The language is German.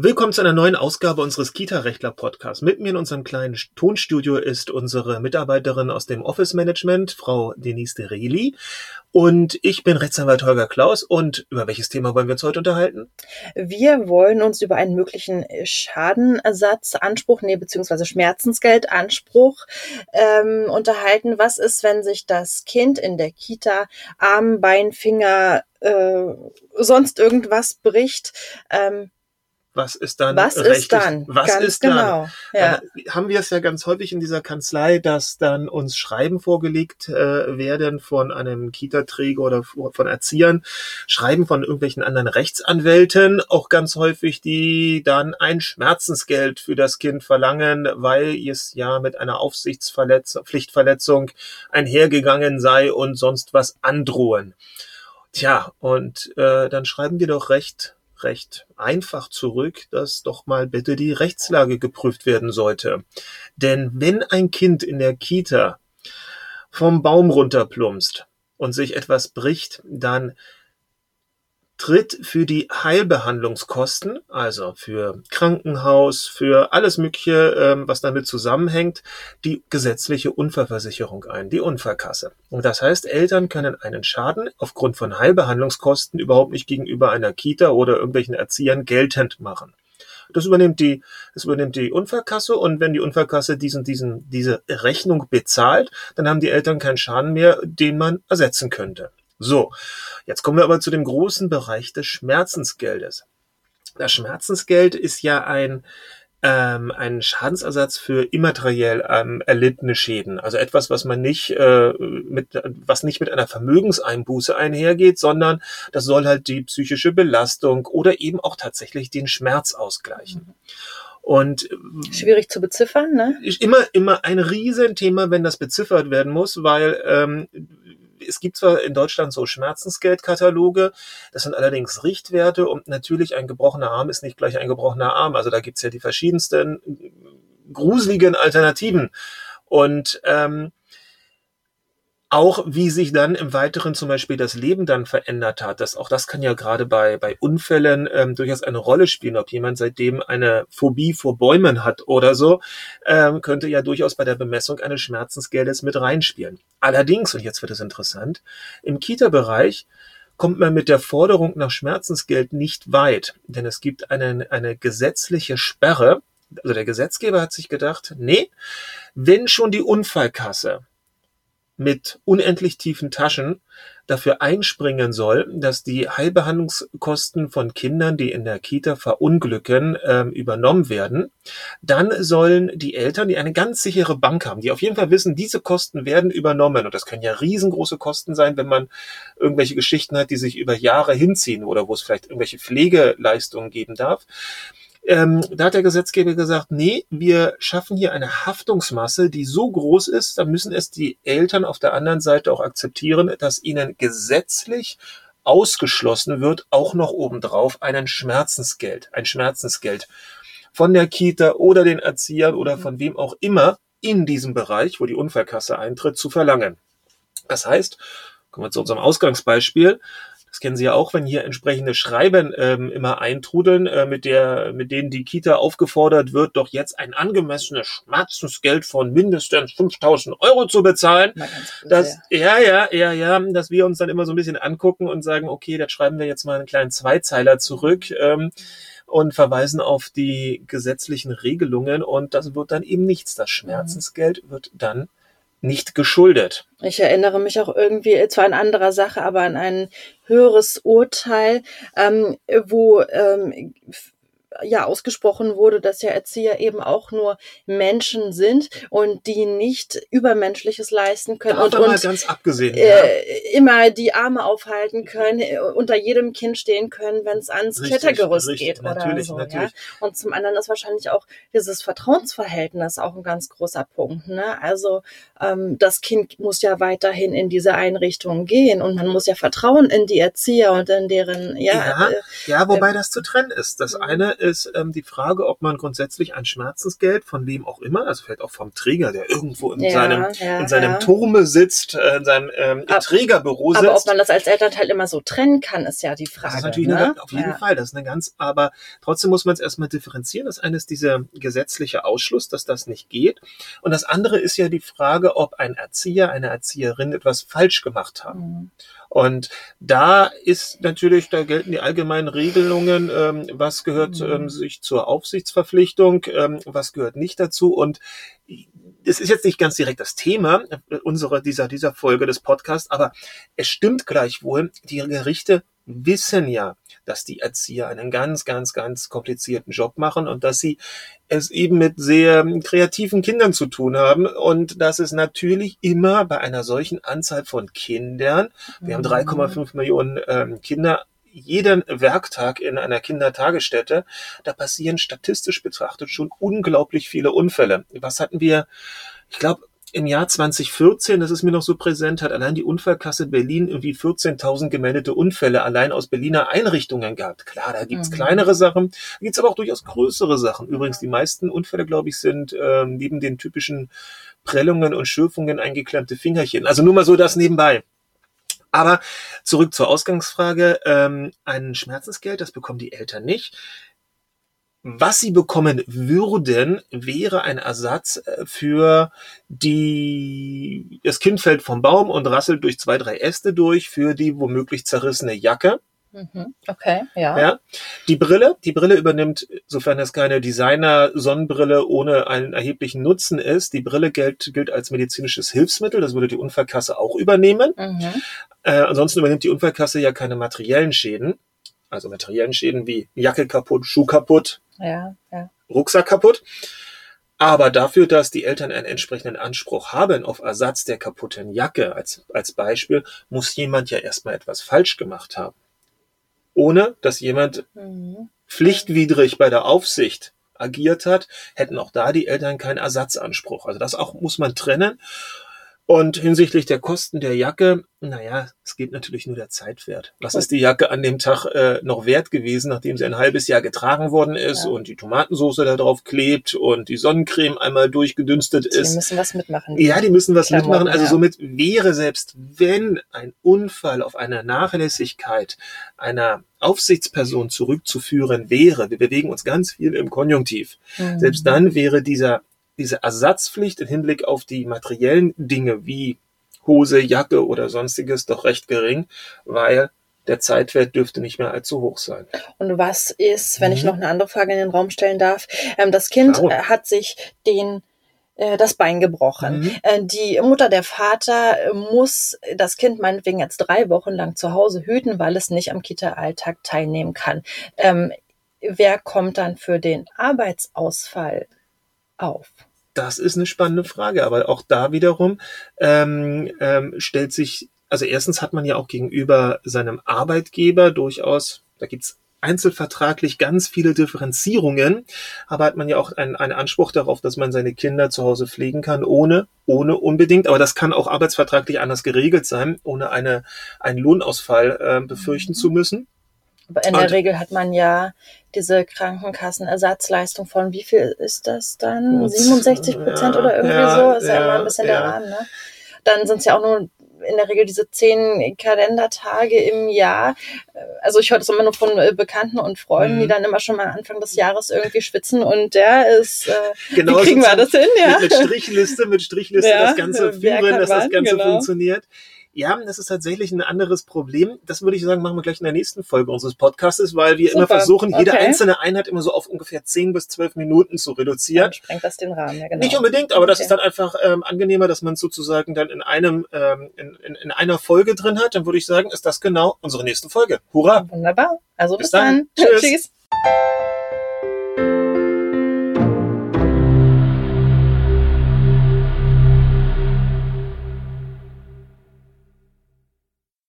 Willkommen zu einer neuen Ausgabe unseres Kita-Rechtler-Podcasts. Mit mir in unserem kleinen Tonstudio ist unsere Mitarbeiterin aus dem Office-Management, Frau Denise de Reli. Und ich bin Rechtsanwalt Holger Klaus. Und über welches Thema wollen wir uns heute unterhalten? Wir wollen uns über einen möglichen Schadenersatzanspruch, nee, beziehungsweise Schmerzensgeldanspruch ähm, unterhalten. Was ist, wenn sich das Kind in der Kita Arm, Bein, Finger, äh, sonst irgendwas bricht? Ähm, was ist dann was rechtlich? Ist dann? Was ganz ist dann? Genau. Ja. Dann haben wir es ja ganz häufig in dieser Kanzlei, dass dann uns Schreiben vorgelegt äh, werden von einem Kita-Träger oder von Erziehern, Schreiben von irgendwelchen anderen Rechtsanwälten, auch ganz häufig, die dann ein Schmerzensgeld für das Kind verlangen, weil es ja mit einer Aufsichtspflichtverletzung einhergegangen sei und sonst was androhen. Tja, und äh, dann schreiben wir doch recht recht einfach zurück, dass doch mal bitte die Rechtslage geprüft werden sollte. Denn wenn ein Kind in der Kita vom Baum runterplumpst und sich etwas bricht, dann tritt für die Heilbehandlungskosten, also für Krankenhaus, für alles Mögliche, ähm, was damit zusammenhängt, die gesetzliche Unfallversicherung ein, die Unfallkasse. Und das heißt, Eltern können einen Schaden aufgrund von Heilbehandlungskosten überhaupt nicht gegenüber einer Kita oder irgendwelchen Erziehern geltend machen. Das übernimmt die, das übernimmt die Unfallkasse und wenn die Unfallkasse diesen, diesen, diese Rechnung bezahlt, dann haben die Eltern keinen Schaden mehr, den man ersetzen könnte. So, jetzt kommen wir aber zu dem großen Bereich des Schmerzensgeldes. Das Schmerzensgeld ist ja ein ähm, ein Schadensersatz für immateriell ähm, erlittene Schäden. Also etwas, was man nicht äh, mit, was nicht mit einer Vermögenseinbuße einhergeht, sondern das soll halt die psychische Belastung oder eben auch tatsächlich den Schmerz ausgleichen. Und schwierig zu beziffern, ne? Immer, immer ein Riesenthema, wenn das beziffert werden muss, weil ähm, es gibt zwar in Deutschland so Schmerzensgeldkataloge, das sind allerdings Richtwerte und natürlich ein gebrochener Arm ist nicht gleich ein gebrochener Arm. Also da gibt's ja die verschiedensten gruseligen Alternativen. Und ähm, auch wie sich dann im Weiteren zum Beispiel das Leben dann verändert hat. Das, auch das kann ja gerade bei, bei Unfällen ähm, durchaus eine Rolle spielen. Ob jemand seitdem eine Phobie vor Bäumen hat oder so, ähm, könnte ja durchaus bei der Bemessung eines Schmerzensgeldes mit reinspielen. Allerdings, und jetzt wird es interessant, im Kita-Bereich kommt man mit der Forderung nach Schmerzensgeld nicht weit, denn es gibt eine, eine gesetzliche Sperre. Also der Gesetzgeber hat sich gedacht, nee, wenn schon die Unfallkasse mit unendlich tiefen Taschen dafür einspringen soll, dass die Heilbehandlungskosten von Kindern, die in der Kita verunglücken, ähm, übernommen werden, dann sollen die Eltern, die eine ganz sichere Bank haben, die auf jeden Fall wissen, diese Kosten werden übernommen, und das können ja riesengroße Kosten sein, wenn man irgendwelche Geschichten hat, die sich über Jahre hinziehen oder wo es vielleicht irgendwelche Pflegeleistungen geben darf, ähm, da hat der Gesetzgeber gesagt, nee, wir schaffen hier eine Haftungsmasse, die so groß ist, da müssen es die Eltern auf der anderen Seite auch akzeptieren, dass ihnen gesetzlich ausgeschlossen wird, auch noch obendrauf einen Schmerzensgeld, ein Schmerzensgeld von der Kita oder den Erziehern oder von wem auch immer in diesem Bereich, wo die Unfallkasse eintritt, zu verlangen. Das heißt, kommen wir zu unserem Ausgangsbeispiel, das kennen Sie ja auch, wenn hier entsprechende Schreiben ähm, immer eintrudeln, äh, mit der, mit denen die Kita aufgefordert wird, doch jetzt ein angemessenes Schmerzensgeld von mindestens 5000 Euro zu bezahlen. Das, ja, ja, ja, ja, dass wir uns dann immer so ein bisschen angucken und sagen, okay, da schreiben wir jetzt mal einen kleinen Zweizeiler zurück. Ähm, und verweisen auf die gesetzlichen Regelungen und das wird dann eben nichts. Das Schmerzensgeld wird dann nicht geschuldet. Ich erinnere mich auch irgendwie zwar an anderer Sache, aber an ein höheres Urteil, ähm, wo ähm, ja ausgesprochen wurde, dass ja Erzieher eben auch nur Menschen sind und die nicht Übermenschliches leisten können Davon und, und ganz abgesehen, äh, ja. immer die Arme aufhalten können, äh, unter jedem Kind stehen können, wenn es ans richtig, Klettergerüst richtig, geht oder so. Natürlich. Ja? Und zum anderen ist wahrscheinlich auch dieses Vertrauensverhältnis auch ein ganz großer Punkt. Ne? Also ähm, das Kind muss ja weiterhin in diese Einrichtung gehen und man muss ja vertrauen in die Erzieher und in deren ja. Ja, äh, ja wobei äh, das zu trennen ist. Das eine ist ähm, die Frage, ob man grundsätzlich ein Schmerzensgeld von wem auch immer, also vielleicht auch vom Träger, der irgendwo in ja, seinem, ja, in seinem ja. Turme sitzt, äh, in seinem ähm, Ab, Trägerbüro sitzt. Aber ob man das als Elternteil immer so trennen kann, ist ja die Frage. Das ist natürlich ne? eine, auf jeden Fall, das ist eine ganz, aber trotzdem muss man es erstmal differenzieren. Das eine ist dieser gesetzliche Ausschluss, dass das nicht geht. Und das andere ist ja die Frage, ob ein Erzieher, eine Erzieherin etwas falsch gemacht haben. Mhm. Und da ist natürlich, da gelten die allgemeinen Regelungen, ähm, was gehört mhm. ähm, sich zur Aufsichtsverpflichtung, ähm, was gehört nicht dazu. Und es ist jetzt nicht ganz direkt das Thema unserer, dieser, dieser Folge des Podcasts, aber es stimmt gleichwohl, die Gerichte wissen ja, dass die Erzieher einen ganz, ganz, ganz komplizierten Job machen und dass sie es eben mit sehr kreativen Kindern zu tun haben und dass es natürlich immer bei einer solchen Anzahl von Kindern, wir haben 3,5 mhm. Millionen ähm, Kinder jeden Werktag in einer Kindertagesstätte, da passieren statistisch betrachtet schon unglaublich viele Unfälle. Was hatten wir? Ich glaube, im Jahr 2014, das ist mir noch so präsent, hat allein die Unfallkasse Berlin irgendwie 14.000 gemeldete Unfälle allein aus Berliner Einrichtungen gehabt. Klar, da gibt's mhm. kleinere Sachen, da gibt's aber auch durchaus größere Sachen. Übrigens, die meisten Unfälle, glaube ich, sind ähm, neben den typischen Prellungen und Schürfungen eingeklemmte Fingerchen. Also nur mal so das nebenbei. Aber zurück zur Ausgangsfrage. Ähm, ein Schmerzensgeld, das bekommen die Eltern nicht. Was sie bekommen würden, wäre ein Ersatz äh, für die, das Kind fällt vom Baum und rasselt durch zwei, drei Äste durch für die womöglich zerrissene Jacke. Mhm. Okay, ja. ja. Die Brille, die Brille übernimmt, sofern es keine Designer-Sonnenbrille ohne einen erheblichen Nutzen ist, die Brille gilt, gilt als medizinisches Hilfsmittel, das würde die Unfallkasse auch übernehmen. Mhm. Äh, ansonsten übernimmt die Unfallkasse ja keine materiellen Schäden, also materiellen Schäden wie Jacke kaputt, Schuh kaputt, ja, ja. Rucksack kaputt. Aber dafür, dass die Eltern einen entsprechenden Anspruch haben auf Ersatz der kaputten Jacke als, als Beispiel, muss jemand ja erstmal etwas falsch gemacht haben. Ohne dass jemand mhm. pflichtwidrig bei der Aufsicht agiert hat, hätten auch da die Eltern keinen Ersatzanspruch. Also das auch muss man trennen. Und hinsichtlich der Kosten der Jacke, naja, es geht natürlich nur der Zeitwert. Was ist die Jacke an dem Tag äh, noch wert gewesen, nachdem sie ein halbes Jahr getragen worden ist ja. und die Tomatensauce da drauf klebt und die Sonnencreme einmal durchgedünstet ist. Die müssen was mitmachen. Ja, die müssen was Klamotten, mitmachen. Also ja. somit wäre selbst wenn ein Unfall auf eine Nachlässigkeit einer Aufsichtsperson zurückzuführen wäre, wir bewegen uns ganz viel im Konjunktiv, mhm. selbst dann wäre dieser diese Ersatzpflicht im Hinblick auf die materiellen Dinge wie Hose, Jacke oder sonstiges doch recht gering, weil der Zeitwert dürfte nicht mehr allzu hoch sein. Und was ist, wenn mhm. ich noch eine andere Frage in den Raum stellen darf? Ähm, das Kind Klar. Äh, hat sich den äh, das Bein gebrochen. Mhm. Äh, die Mutter, der Vater muss das Kind meinetwegen jetzt drei Wochen lang zu Hause hüten, weil es nicht am Kita-Alltag teilnehmen kann. Ähm, wer kommt dann für den Arbeitsausfall auf? Das ist eine spannende Frage, aber auch da wiederum ähm, ähm, stellt sich, also erstens hat man ja auch gegenüber seinem Arbeitgeber durchaus, da gibt's einzelvertraglich ganz viele Differenzierungen, aber hat man ja auch einen, einen Anspruch darauf, dass man seine Kinder zu Hause pflegen kann, ohne, ohne unbedingt, aber das kann auch arbeitsvertraglich anders geregelt sein, ohne eine, einen Lohnausfall äh, befürchten mhm. zu müssen. Aber in der und, Regel hat man ja diese Krankenkassenersatzleistung von wie viel ist das dann? 67 Prozent ja, oder irgendwie ja, so? Ist ja, ja, immer ein bisschen der Rahmen, ne? Dann sind es ja auch nur in der Regel diese zehn Kalendertage im Jahr. Also ich höre das immer nur von äh, Bekannten und Freunden, mhm. die dann immer schon mal Anfang des Jahres irgendwie schwitzen und der ist, äh, genau, wie kriegen wir das hin? Ja? Mit, mit Strichliste, mit Strichliste das Ganze führen, dass das Ganze genau. funktioniert. Ja, das ist tatsächlich ein anderes Problem. Das würde ich sagen, machen wir gleich in der nächsten Folge unseres Podcastes, weil wir Super. immer versuchen, jede okay. einzelne Einheit immer so auf ungefähr 10 bis 12 Minuten zu reduzieren. Dann sprengt das den Rahmen, ja genau. Nicht unbedingt, aber okay. das ist dann einfach ähm, angenehmer, dass man es sozusagen dann in einem, ähm, in, in, in einer Folge drin hat. Dann würde ich sagen, ist das genau unsere nächste Folge. Hurra! Wunderbar. Also bis, bis dann. dann. Tschüss. Tschüss.